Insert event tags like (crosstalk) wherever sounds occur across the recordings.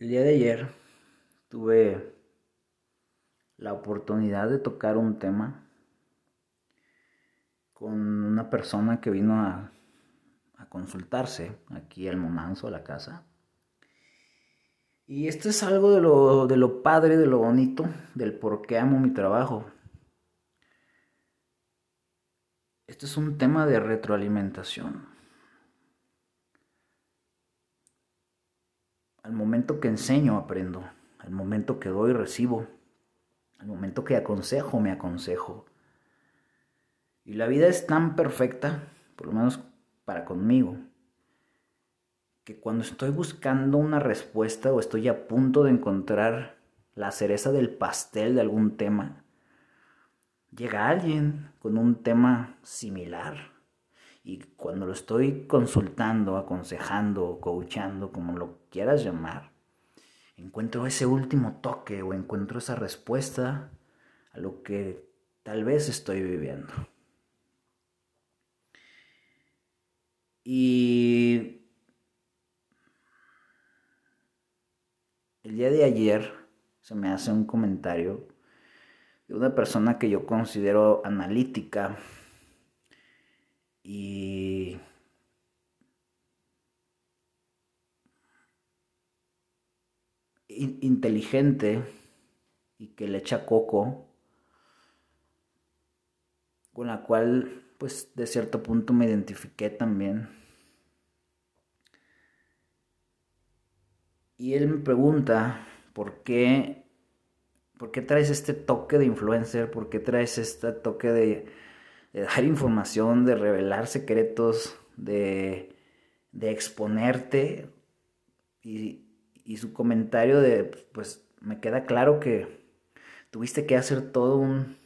El día de ayer tuve la oportunidad de tocar un tema con una persona que vino a, consultarse aquí al Monanzo, a la casa. Y esto es algo de lo, de lo padre, de lo bonito, del por qué amo mi trabajo. Esto es un tema de retroalimentación. Al momento que enseño, aprendo. Al momento que doy, recibo. Al momento que aconsejo, me aconsejo. Y la vida es tan perfecta, por lo menos para conmigo, que cuando estoy buscando una respuesta o estoy a punto de encontrar la cereza del pastel de algún tema, llega alguien con un tema similar y cuando lo estoy consultando, aconsejando, coachando, como lo quieras llamar, encuentro ese último toque o encuentro esa respuesta a lo que tal vez estoy viviendo. Y el día de ayer se me hace un comentario de una persona que yo considero analítica, y inteligente y que le echa coco, con la cual pues de cierto punto me identifiqué también. Y él me pregunta por qué, por qué traes este toque de influencer, por qué traes este toque de, de dar información, de revelar secretos, de, de exponerte. Y, y, su comentario de, pues me queda claro que tuviste que hacer todo un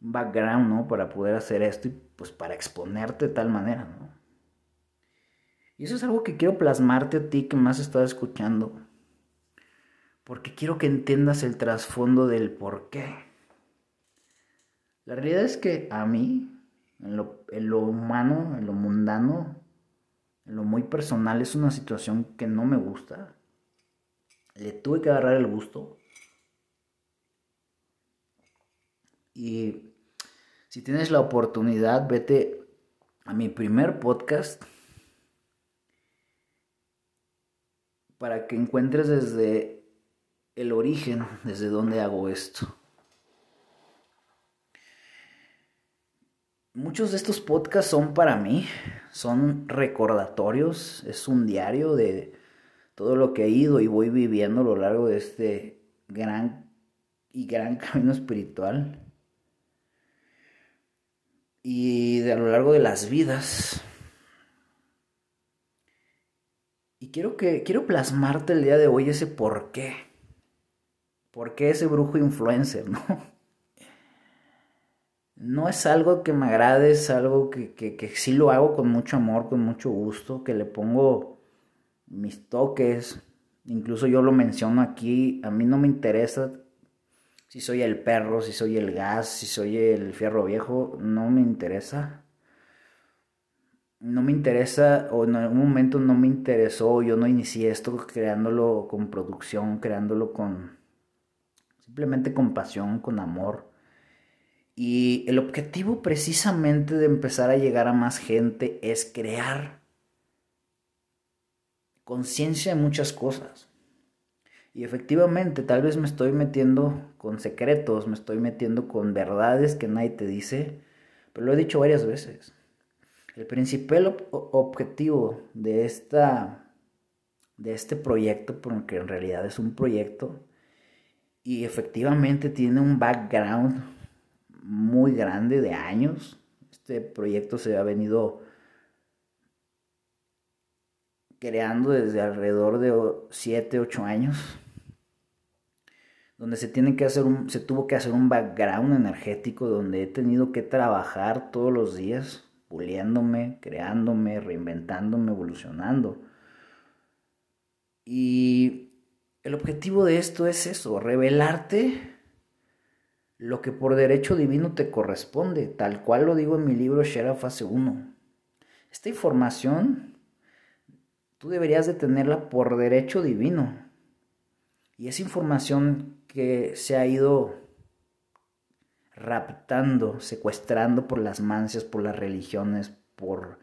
background, ¿no? Para poder hacer esto y pues para exponerte de tal manera, ¿no? Y eso es algo que quiero plasmarte a ti que más estás escuchando. Porque quiero que entiendas el trasfondo del por qué. La realidad es que a mí, en lo, humano, en lo mundano, en lo muy personal, es una situación que no me gusta. Le tuve que agarrar el gusto. Y si tienes la oportunidad, vete a mi primer podcast para que encuentres desde el origen, desde dónde hago esto. Muchos de estos podcasts son para mí, son recordatorios, es un diario de todo lo que he ido y voy viviendo a lo largo de este gran y gran (laughs) camino espiritual. Y de a lo largo de las vidas. Y quiero que quiero plasmarte el día de hoy ese por qué. ¿Por qué ese brujo influencer, (laughs) no? No es algo que me agrade, es algo que, que, sí lo hago con mucho amor, con mucho gusto, que le pongo mis toques. Incluso yo lo menciono aquí, a mí no me interesa si soy el perro, si soy el gas, si soy el fierro viejo, no me interesa. No me interesa, o en algún momento no me interesó, yo no inicié esto creándolo con producción, creándolo con simplemente con pasión, con amor y el objetivo precisamente de empezar a llegar a más gente es crear conciencia de muchas cosas. Y efectivamente, tal vez me estoy metiendo con secretos, me estoy metiendo con verdades que nadie te dice, pero lo he dicho varias veces. El principal objetivo de, esta, de este proyecto, porque en realidad es un proyecto, y efectivamente tiene un background muy grande de años. Este proyecto se ha venido creando desde alrededor de 7, 8 años, donde se, tiene que hacer un, se tuvo que hacer un background energético, donde he tenido que trabajar todos los días, puliéndome, creándome, reinventándome, evolucionando. Y el objetivo de esto es eso, revelarte lo que por derecho divino te corresponde, tal cual lo digo en mi libro Shera Fase 1. Esta información tú deberías de tenerla por derecho divino. Y esa información que se ha ido raptando, secuestrando por las mancias, por las religiones, por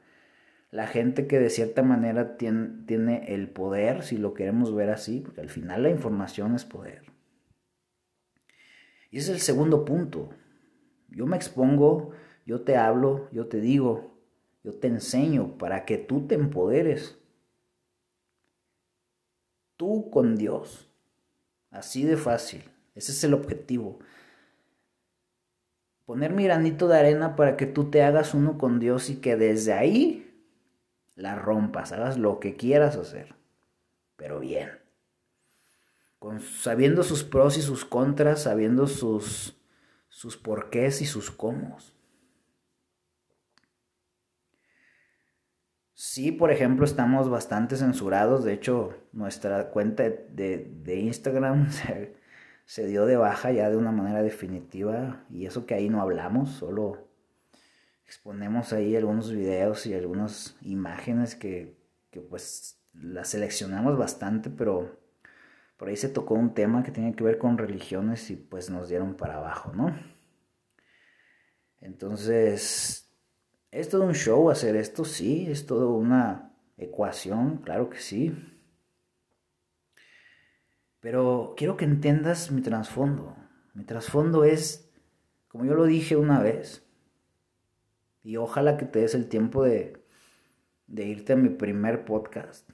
la gente que de cierta manera tiene, tiene, el poder, si lo queremos ver así, porque al final la información es poder. Y ese es el segundo punto. Yo me expongo, yo te hablo, yo te digo, yo te enseño para que tú te empoderes. Tú con Dios. Así de fácil. Ese es el objetivo. Poner mi granito de arena para que tú te hagas uno con Dios y que desde ahí la rompas, hagas lo que quieras hacer. Pero bien. Con, sabiendo sus pros y sus contras, sabiendo sus, sus porqués y sus cómo. Sí, por ejemplo, estamos bastante censurados. De hecho, nuestra cuenta de, de Instagram (laughs) se, se, dio de baja ya de una manera definitiva. Y eso que ahí no hablamos, solo exponemos ahí algunos videos y algunas imágenes que, que pues las seleccionamos bastante, pero por ahí se tocó un tema que tiene que ver con religiones y pues nos dieron para abajo, ¿no? Entonces, ¿Es todo un show hacer esto? Sí, es todo una ecuación, claro que sí. Pero quiero que entiendas mi trasfondo. Mi trasfondo es, como yo lo dije una vez, y ojalá que te des el tiempo de, de irte a mi primer podcast.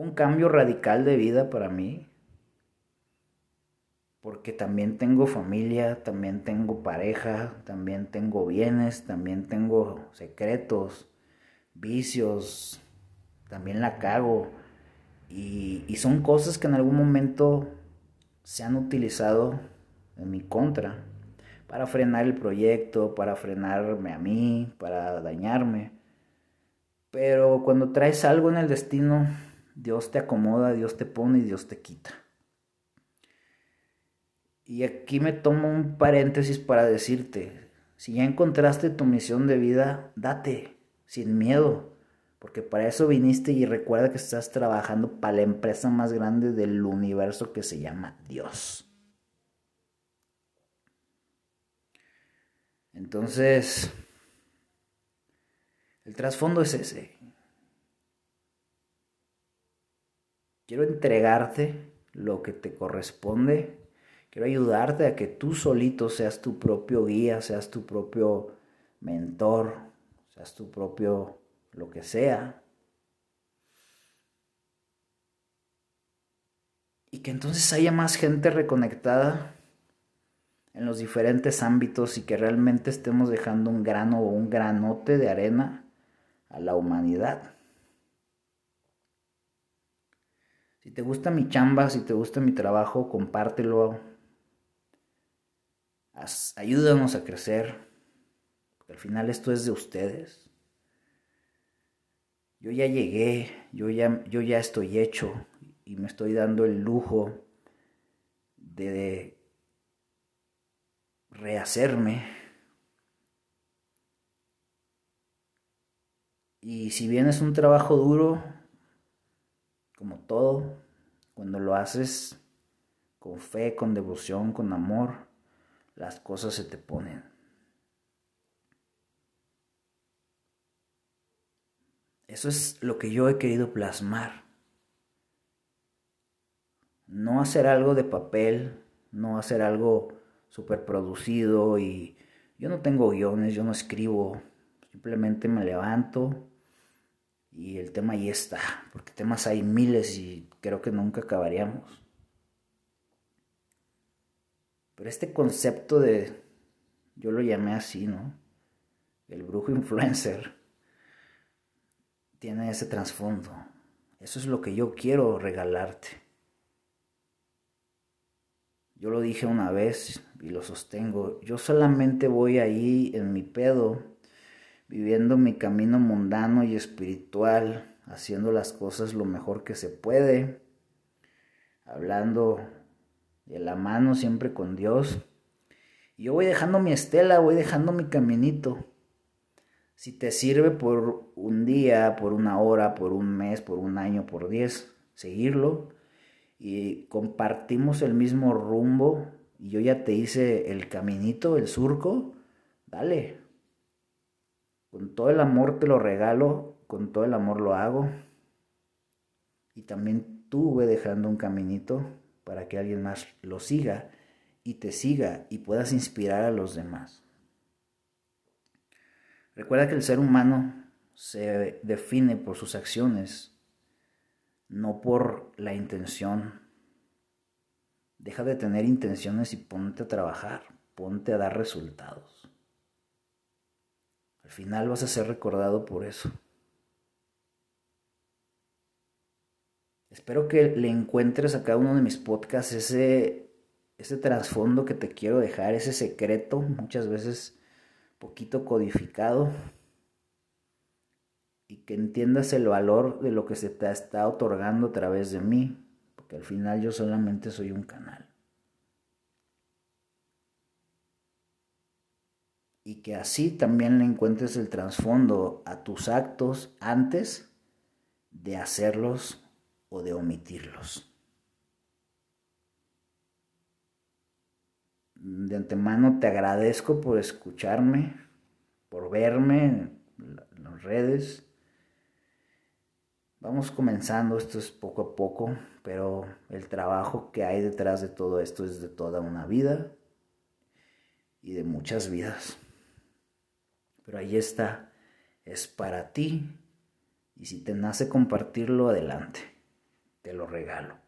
Un cambio radical de vida para mí porque también tengo familia, también tengo pareja, también tengo bienes, también tengo secretos, vicios, también la cago. Y, son cosas que en algún momento se han utilizado en mi contra para frenar el proyecto, para frenarme a mí, para dañarme. Pero cuando traes algo en el destino, Dios te acomoda, Dios te pone y Dios te quita. Y aquí me tomo un paréntesis para decirte, si ya encontraste tu misión de vida, date, sin miedo, porque para eso viniste y recuerda que estás trabajando para la empresa más grande del universo que se llama Dios. Entonces, el trasfondo es ese. Quiero entregarte lo que te corresponde Quiero ayudarte a que tú solito seas tu propio guía, seas tu propio mentor, seas tu propio lo que sea. Y que entonces haya más gente reconectada en los diferentes ámbitos y que realmente estemos dejando un grano o un granote de arena a la humanidad. Si te gusta mi chamba, si te gusta mi trabajo, compártelo, ayúdanos a crecer, al final esto es de ustedes. Yo ya llegué, yo ya, yo ya estoy hecho y me estoy dando el lujo de rehacerme. Y si bien es un trabajo duro, como todo, cuando lo haces con fe, con devoción, con amor, las cosas se te ponen. Eso es lo que yo he querido plasmar. No hacer algo de papel, no hacer algo super producido y yo no tengo guiones, yo no escribo, simplemente me levanto y el tema ahí está, porque temas hay miles y creo que nunca acabaríamos. Pero este concepto de, yo lo llamé así, ¿no? El brujo influencer tiene ese trasfondo. Eso es lo que yo quiero regalarte. Yo lo dije una vez y lo sostengo. Yo solamente voy ahí en mi pedo, viviendo mi camino mundano y espiritual, haciendo las cosas lo mejor que se puede, hablando de la mano siempre con Dios. Yo voy dejando mi estela, voy dejando mi caminito. Si te sirve por un día, por una hora, por un mes, por un año, por diez, seguirlo y compartimos el mismo rumbo y yo ya te hice el caminito, el surco, dale. Con todo el amor te lo regalo, con todo el amor lo hago. Y también tú ve dejando un caminito para que alguien más lo siga y te siga y puedas inspirar a los demás. Recuerda que el ser humano se define por sus acciones, no por la intención. Deja de tener intenciones y ponte a trabajar, ponte a dar resultados. Al final vas a ser recordado por eso. Espero que le encuentres a cada uno de mis podcasts ese, ese trasfondo que te quiero dejar, ese secreto, muchas veces poquito codificado y que entiendas el valor de lo que se te está otorgando a través de mí, porque al final yo solamente soy un canal. Y que así también le encuentres el trasfondo a tus actos antes de hacerlos o de omitirlos. De antemano te agradezco por escucharme, por verme en las redes. Vamos comenzando, esto es poco a poco, pero el trabajo que hay detrás de todo esto es de toda una vida y de muchas vidas. Pero ahí está, es para ti y si te nace compartirlo, adelante, te lo regalo.